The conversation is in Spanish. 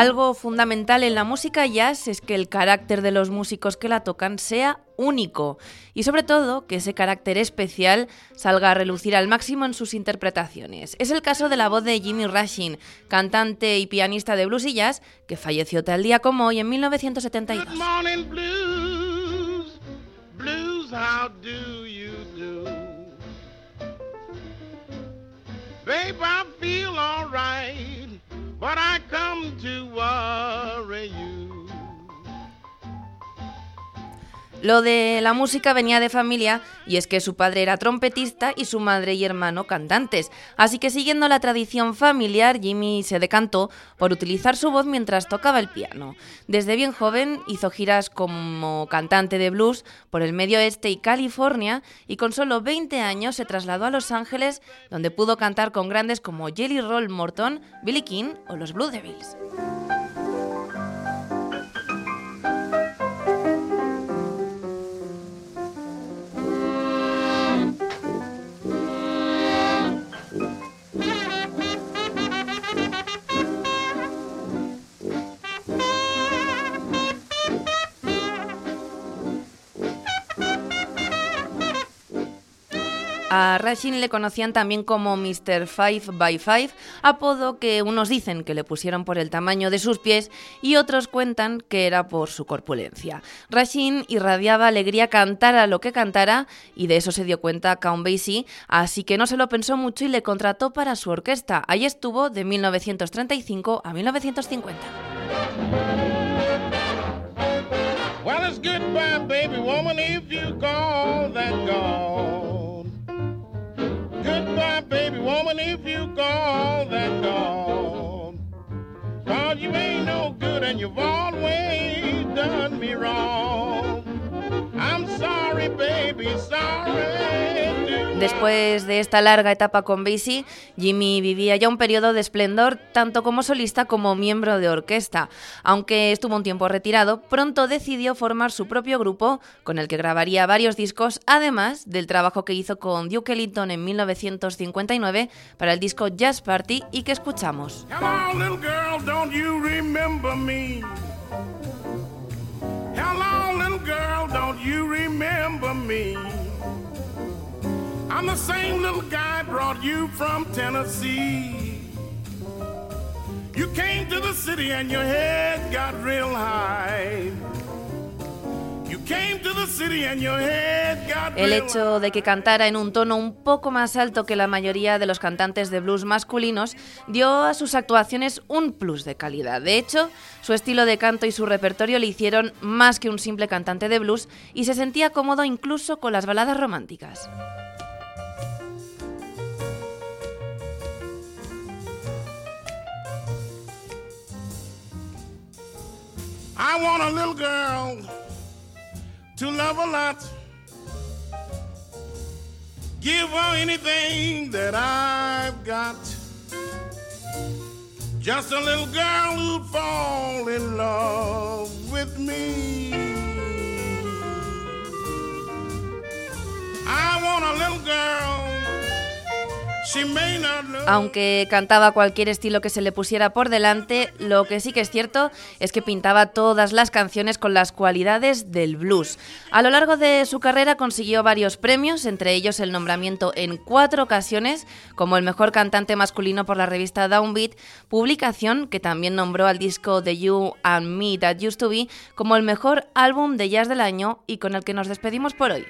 Algo fundamental en la música jazz es que el carácter de los músicos que la tocan sea único y sobre todo que ese carácter especial salga a relucir al máximo en sus interpretaciones. Es el caso de la voz de Jimmy Rushing, cantante y pianista de blues y jazz que falleció tal día como hoy en 1972. but Lo de la música venía de familia y es que su padre era trompetista y su madre y hermano cantantes. Así que siguiendo la tradición familiar, Jimmy se decantó por utilizar su voz mientras tocaba el piano. Desde bien joven hizo giras como cantante de blues por el medio oeste y California y con solo 20 años se trasladó a Los Ángeles donde pudo cantar con grandes como Jelly Roll Morton, Billy King o los Blue Devils. A Rashin le conocían también como Mr. Five by Five, apodo que unos dicen que le pusieron por el tamaño de sus pies y otros cuentan que era por su corpulencia. Rashin irradiaba alegría cantara lo que cantara y de eso se dio cuenta Count Basie, así que no se lo pensó mucho y le contrató para su orquesta. Ahí estuvo de 1935 a 1950. baby and you've always done me wrong. I'm sorry, baby, sorry. Después de esta larga etapa con Basie, Jimmy vivía ya un periodo de esplendor tanto como solista como miembro de orquesta. Aunque estuvo un tiempo retirado, pronto decidió formar su propio grupo con el que grabaría varios discos, además del trabajo que hizo con Duke Ellington en 1959 para el disco Jazz Party y que escuchamos. I'm the same little guy brought you from Tennessee. You came to the city and your head got real high. El hecho de que cantara en un tono un poco más alto que la mayoría de los cantantes de blues masculinos dio a sus actuaciones un plus de calidad. De hecho, su estilo de canto y su repertorio le hicieron más que un simple cantante de blues y se sentía cómodo incluso con las baladas románticas. I want a little girl to love a lot. Give her anything that I've got. Just a little girl who'd fall in love with me. Aunque cantaba cualquier estilo que se le pusiera por delante, lo que sí que es cierto es que pintaba todas las canciones con las cualidades del blues. A lo largo de su carrera consiguió varios premios, entre ellos el nombramiento en cuatro ocasiones como el mejor cantante masculino por la revista Downbeat, publicación que también nombró al disco The You and Me That Used to Be como el mejor álbum de jazz del año y con el que nos despedimos por hoy.